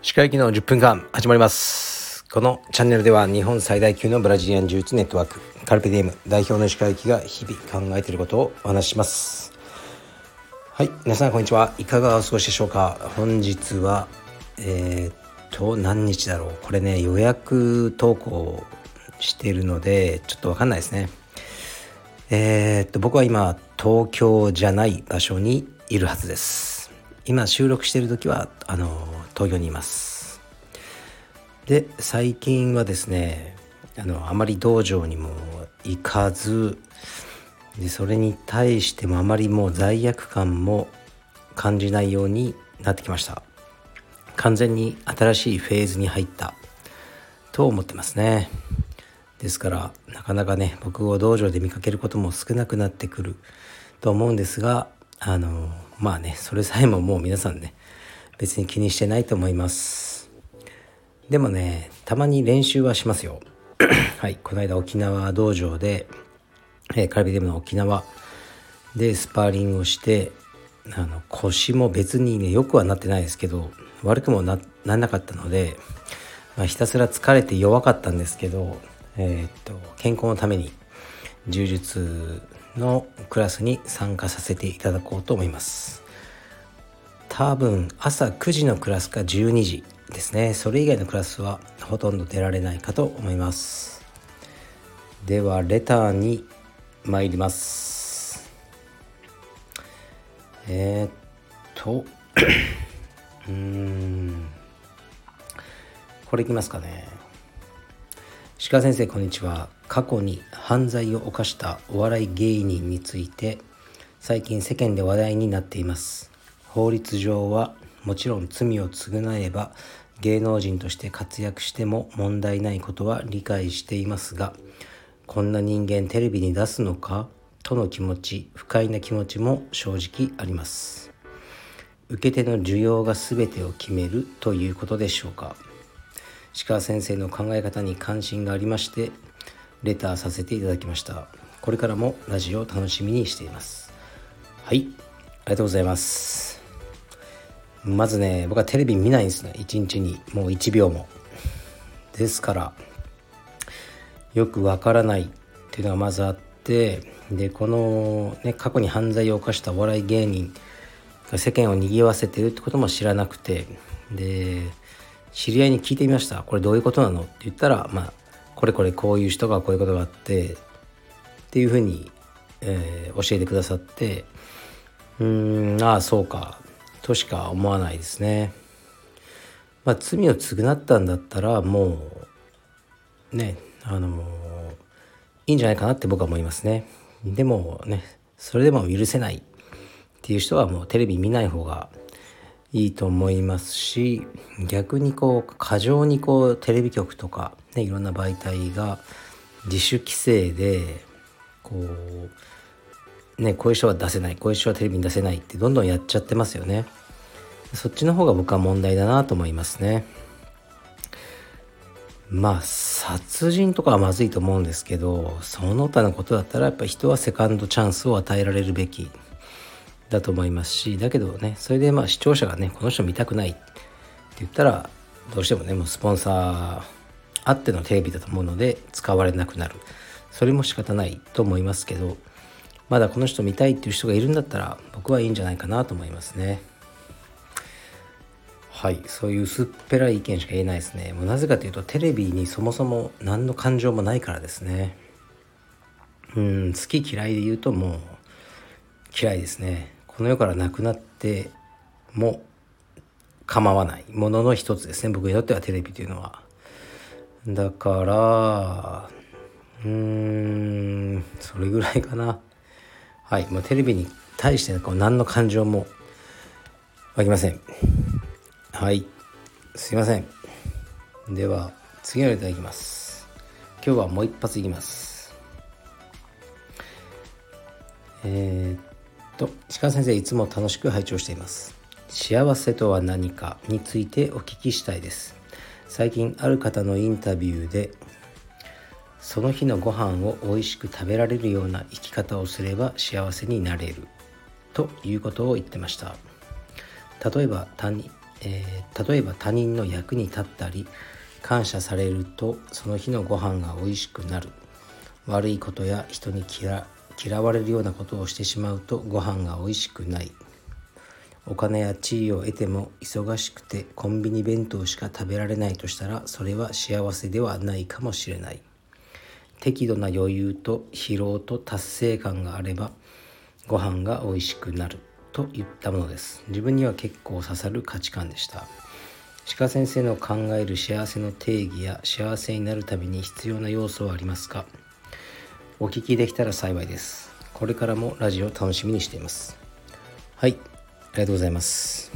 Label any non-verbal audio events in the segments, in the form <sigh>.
歯科医の10分間始まります。このチャンネルでは日本最大級のブラジリアン柔術ネットワークカルペディエム代表の歯科医が日々考えていることをお話しします。はい皆さんこんにちは。いかがお過ごしでしょうか？本日はえー、っと何日だろう？これね予約投稿しているのでちょっとわかんないですね。えー、っと僕は今東京じゃない場所にいるはずです。今収録している時はあの東京にいます。で最近はですねあのあまり道場にも行かずでそれに対してもあまりもう罪悪感も感じないようになってきました。完全に新しいフェーズに入ったと思ってますね。ですからなかなかね僕を道場で見かけることも少なくなってくると思うんですがあのまあねそれさえももう皆さんね別に気にしてないと思います。でもねたまに練習はしますよ。<clears throat> はいこの間沖縄道場で、えー、カルビデムの沖縄でスパーリングをしてあの腰も別にねよくはなってないですけど悪くもならなかったので、まあ、ひたすら疲れて弱かったんですけど、えー、っと健康のために柔術のクラスに参加させていただこうと思います。多分朝9時のクラスか12時ですね。それ以外のクラスはほとんど出られないかと思います。ではレターに参ります。えー、っと <coughs> うん。これいきますかね。鹿先生こんにちは。過去に犯罪を犯したお笑い芸人について最近世間で話題になっています。法律上はもちろん罪を償えば芸能人として活躍しても問題ないことは理解していますがこんな人間テレビに出すのかとの気持ち不快な気持ちも正直あります。受け手の需要が全てを決めるということでしょうか。石川先生の考え方に関心がありましてレターさせていただきました。これからもラジオを楽しみにしています。はい。ありがとうございます。まずね僕はテレビ見ないんですね。一日に。もう1秒も。ですからよくわからない。っていうのがまずあってでこの、ね、過去に犯罪を犯したお笑い芸人が世間を賑わせてるってことも知らなくてで知り合いに聞いてみましたこれどういうことなの？って言ったらまあこれこれこういう人がこういうことがあってっていうふうに、えー、教えてくださってうーんああそうかとしか思わないですね。まあ罪を償ったんだったらもうねあのいいんじゃないかなって僕は思いますね。でもねそれでも許せないっていう人はもうテレビ見ない方がいいと思いますし逆にこう過剰にこうテレビ局とか、ね、いろんな媒体が自主規制でこうねこういう人は出せないこういう人はテレビに出せないってどんどんやっちゃってますよね。そっちの方が僕は問題だなと思いますね。まあ殺人とかはまずいと思うんですけどその他のことだったらやっぱ人はセカンドチャンスを与えられるべきだと思いますしだけどねそれでまあ視聴者がねこの人見たくないって言ったらどうしてもねもうスポンサーあってのテレビだと思うので使われなくなる。それも仕方ないと思いますけどまだこの人見たいっていう人がいるんだったら僕はいいんじゃないかなと思いますね。はいそういう薄っぺらい意見しか言えないですね。もうなぜかというとテレビにそもそも何の感情もないからですね。うん好き嫌いで言うともう嫌いですね。この世からなくなっても構わないものの一つですね僕にとってはテレビというのは。だからうーんそれぐらいかな。はい、もうテレビに対してこう何の感情も湧きません。はい、すいません。では次のいただきます。今日はもう一発いきます。えーと鹿先生いつも楽しく拝聴しています。幸せとは何かについてお聞きしたいです。最近ある方のインタビューでその日のご飯を美味しく食べられるような生き方をすれば幸せになれるということを言ってました。例えば他人、えー、例えば他人の役に立ったり感謝されるとその日のご飯が美味しくなる。悪いことや人に嫌嫌われるようなことをしてしまうとご飯が美味しくない。お金や地位を得ても忙しくてコンビニ弁当しか食べられないとしたらそれは幸せではないかもしれない。適度な余裕と疲労と達成感があればご飯が美味しくなる。といったものです。自分には結構刺さる価値観でした。鹿先生の考える幸せの定義や幸せになるために必要な要素はありますか？お聞きできたら幸いです。これからもラジオ楽しみにしています。はい。ありがとうございます。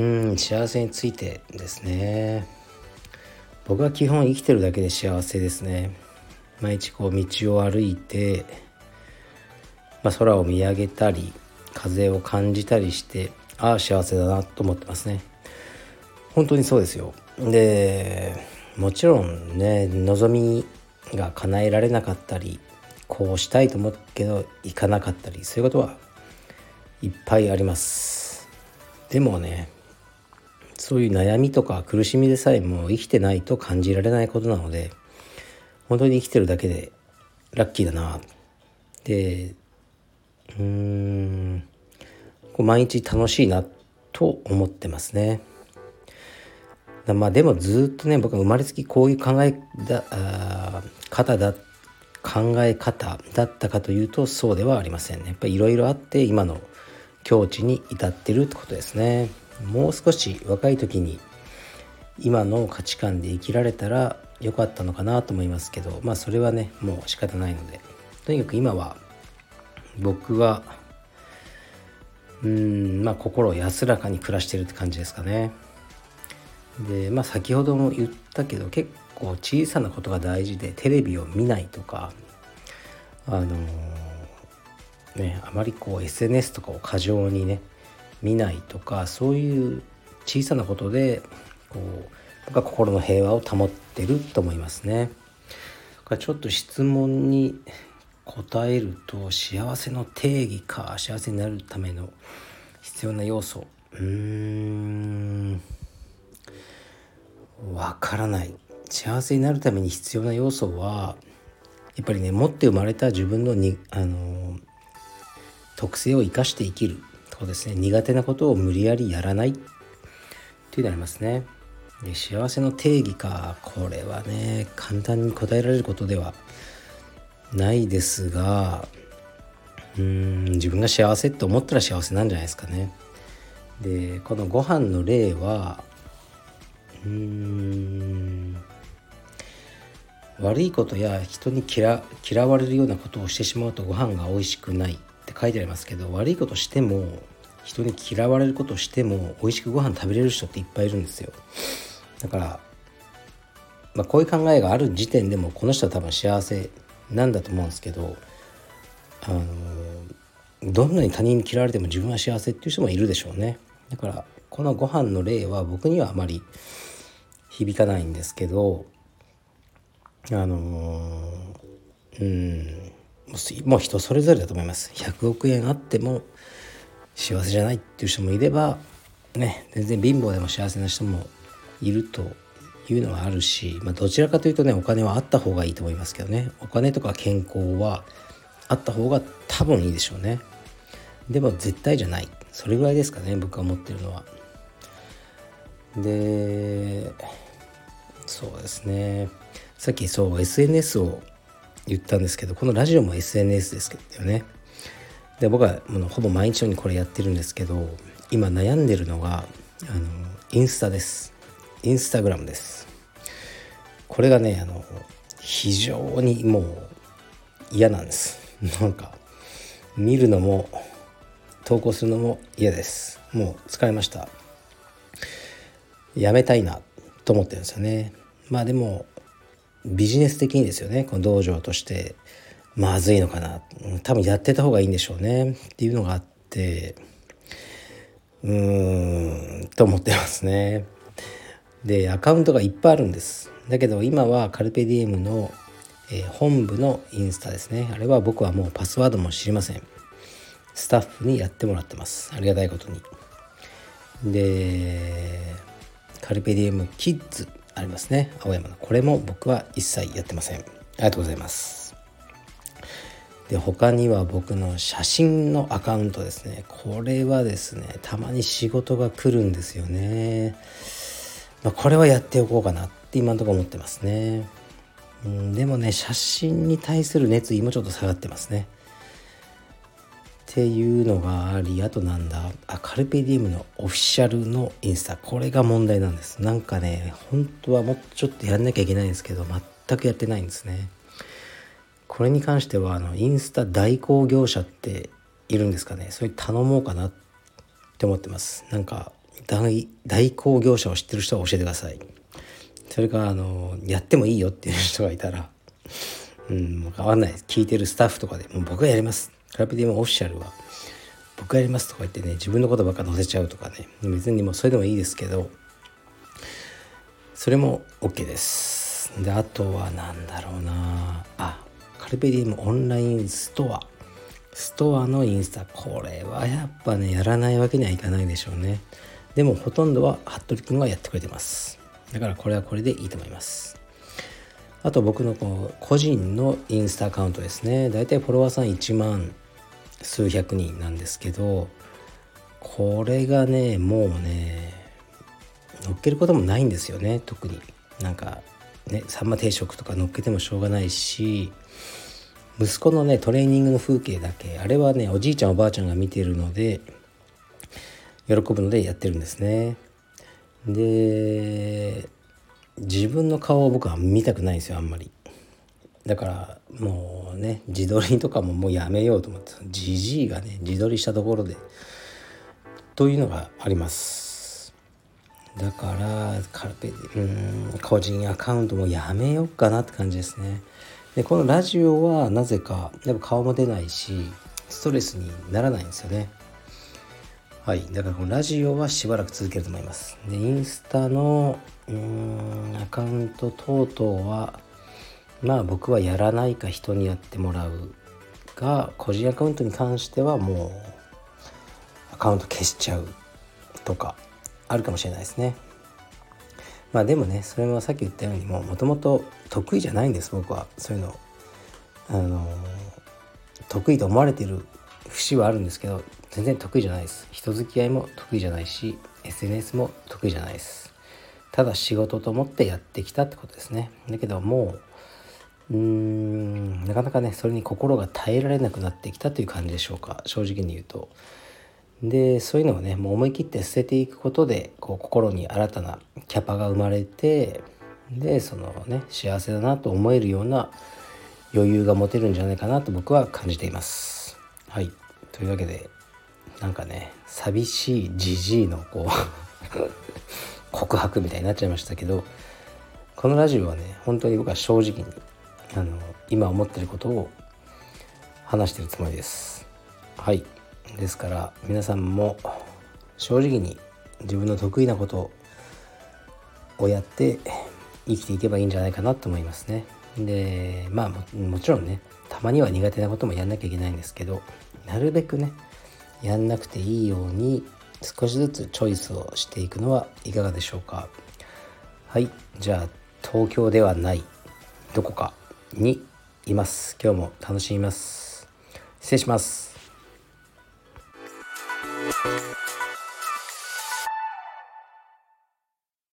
うん幸せについてですね。僕は基本生きてるだけで幸せですね。毎日こう道を歩いて、まあ、空を見上げたり風を感じたりしてああ幸せだなと思ってますね。本当にそうですよ。でもちろんね望みが叶えられなかったりこうしたいと思うけどいかなかったりそういうことはいっぱいありますでもねそういう悩みとか苦しみでさえも生きてないと感じられないことなので本当に生きてるだけでラッキーだなでうーん毎日楽しいなと思ってますね。まあでもずっとね僕は生まれつきこういう考えだあ方だ考え方だったかというとそうではありませんね。やっぱりいろいろあって今の境地に至ってるってことですね。もう少し若い時に今の価値観で生きられたらよかったのかなと思いますけどまあそれはねもう仕方ないので。とにかく今は僕はうんまあ心を安らかに暮らしてるって感じですかね。でまあ先ほども言ったけど結構小さなことが大事でテレビを見ないとかあのー、ねあまりこう SNS とかを過剰にね見ないとかそういう小さなことでこう僕は心の平和を保ってると思いますね。ちょっと質問に答えると幸せの定義か幸せになるための必要な要素うーんわからない。幸せになるために必要な要素はやっぱりね持って生まれた自分のにあの特性を生かして生きるとこですね。苦手なことを無理やりやらない。っていうのありますね。で幸せの定義かこれはね簡単に答えられることではないですがうん自分が幸せって思ったら幸せなんじゃないですかね。でこのご飯の例はうん。悪いことや人に嫌嫌われるようなことをしてしまうとご飯が美味しくないって書いてありますけど悪いことしても人に嫌われることしても美味しくご飯食べれる人っていっぱいいるんですよ。だから、まあ、こういう考えがある時点でもこの人は多分幸せなんだと思うんですけどあのどんなに他人に嫌われても自分は幸せっていう人もいるでしょうね。だからこのご飯の例は僕にはあまり響かないんですけどあのうんもう人それぞれだと思います。100億円あっても幸せじゃないっていう人もいればね全然貧乏でも幸せな人もいるというのはあるし、まあ、どちらかというとねお金はあった方がいいと思いますけどね。お金とか健康はあった方が多分いいでしょうね。でも絶対じゃない。それぐらいですかね僕が思ってるのは。でそうですね。さっきそう SNS を言ったんですけどこのラジオも SNS ですけどね。で僕はもうほぼ毎日のようにこれやってるんですけど今悩んでるのがあのインスタです。インスタグラムです。これがねあの非常にもう嫌なんです。なんか見るのも投稿するのも嫌です。もう疲れました。やめたいな。と思ってるんですよね。まあでもビジネス的にですよね。この道場としてまずいのかな。多分やってた方がいいんでしょうね。っていうのがあってうーんと思ってますね。でアカウントがいっぱいあるんです。だけど今はカルペディエムの、え、本部のインスタですね。あれは僕はもうパスワードも知りません。スタッフにやってもらってます。ありがたいことに。でカルペディエムキッズありますね。青山の。これも僕は一切やってません。ありがとうございます。で他には僕の写真のアカウントですね。これはですねたまに仕事が来るんですよね、まあ、これはやっておこうかなって今のところ思ってますね。うんでもね写真に対する熱意もちょっと下がってますね。っていうのがありあとなんだあカルペディウムのオフィシャルのインスタ。これが問題なんです。なんかね本当はもうちょっとやんなきゃいけないんですけど全くやってないんですね。これに関してはあのインスタ代行業者っているんですかね。それ頼もうかなって思ってます。なんか代行業者を知ってる人は教えてください。それかあのやってもいいよっていう人がいたら。うんもう変わんない聞いてるスタッフとかでもう僕がやります。ラペディウムオフィシャルは僕やりますとか言ってね自分のことばっか載せちゃうとかね別にもうそれでもいいですけどそれも OK です。であとは何だろうな。あカルペディムオンラインストア。ストアのインスタ。これはやっぱねやらないわけにはいかないでしょうね。でもほとんどは服部君がやってくれてます。だからこれはこれでいいと思います。あと僕のこう個人のインスタアカウントですね。だいたいフォロワーさん1万。数百人なんですけどこれがねもうね乗っけることもないんですよね特に。なんかねさんま定食とか乗っけてもしょうがないし息子のねトレーニングの風景だけあれはねおじいちゃんおばあちゃんが見てるので喜ぶのでやってるんですね。で自分の顔を僕は見たくないんですよあんまり。だからもうね自撮りとかももうやめようと思ってじじいがね自撮りしたところでというのがあります。だからカルペうん個人アカウントもやめようかなって感じですね。でこのラジオはなぜかやっぱ顔も出ないしストレスにならないんですよね。はいだからこのラジオはしばらく続けると思います。でインスタのうんアカウント等々はまあ僕はやらないか人にやってもらうが個人アカウントに関してはもうアカウント消しちゃうとかあるかもしれないですね。まあでもねそれもさっき言ったようにももともと得意じゃないんです僕は。そういうの。あの得意と思われてる節はあるんですけど全然得意じゃないです。人付き合いも得意じゃないし SNS も得意じゃないです。ただ仕事と思ってやってきたってことですね。だけどもううーんなかなかねそれに心が耐えられなくなってきたという感じでしょうか正直に言うと。でそういうのをねもう思い切って捨てていくことでこう心に新たなキャパが生まれてでそのね幸せだなと思えるような余裕が持てるんじゃないかなと僕は感じています。はいというわけでなんかね寂しいじじいのこう <laughs> 告白みたいになっちゃいましたけどこのラジオはね本当に僕は正直にあの今思ってることを話してるつもりです。はい。ですから皆さんも正直に自分の得意なことをやって生きていけばいいんじゃないかなと思いますね。でまあもちろんねたまには苦手なこともやんなきゃいけないんですけどなるべくねやんなくていいように少しずつチョイスをしていくのはいかがでしょうか。はい。じゃあ東京ではない。どこか。にいます。今日も楽しみます。失礼します。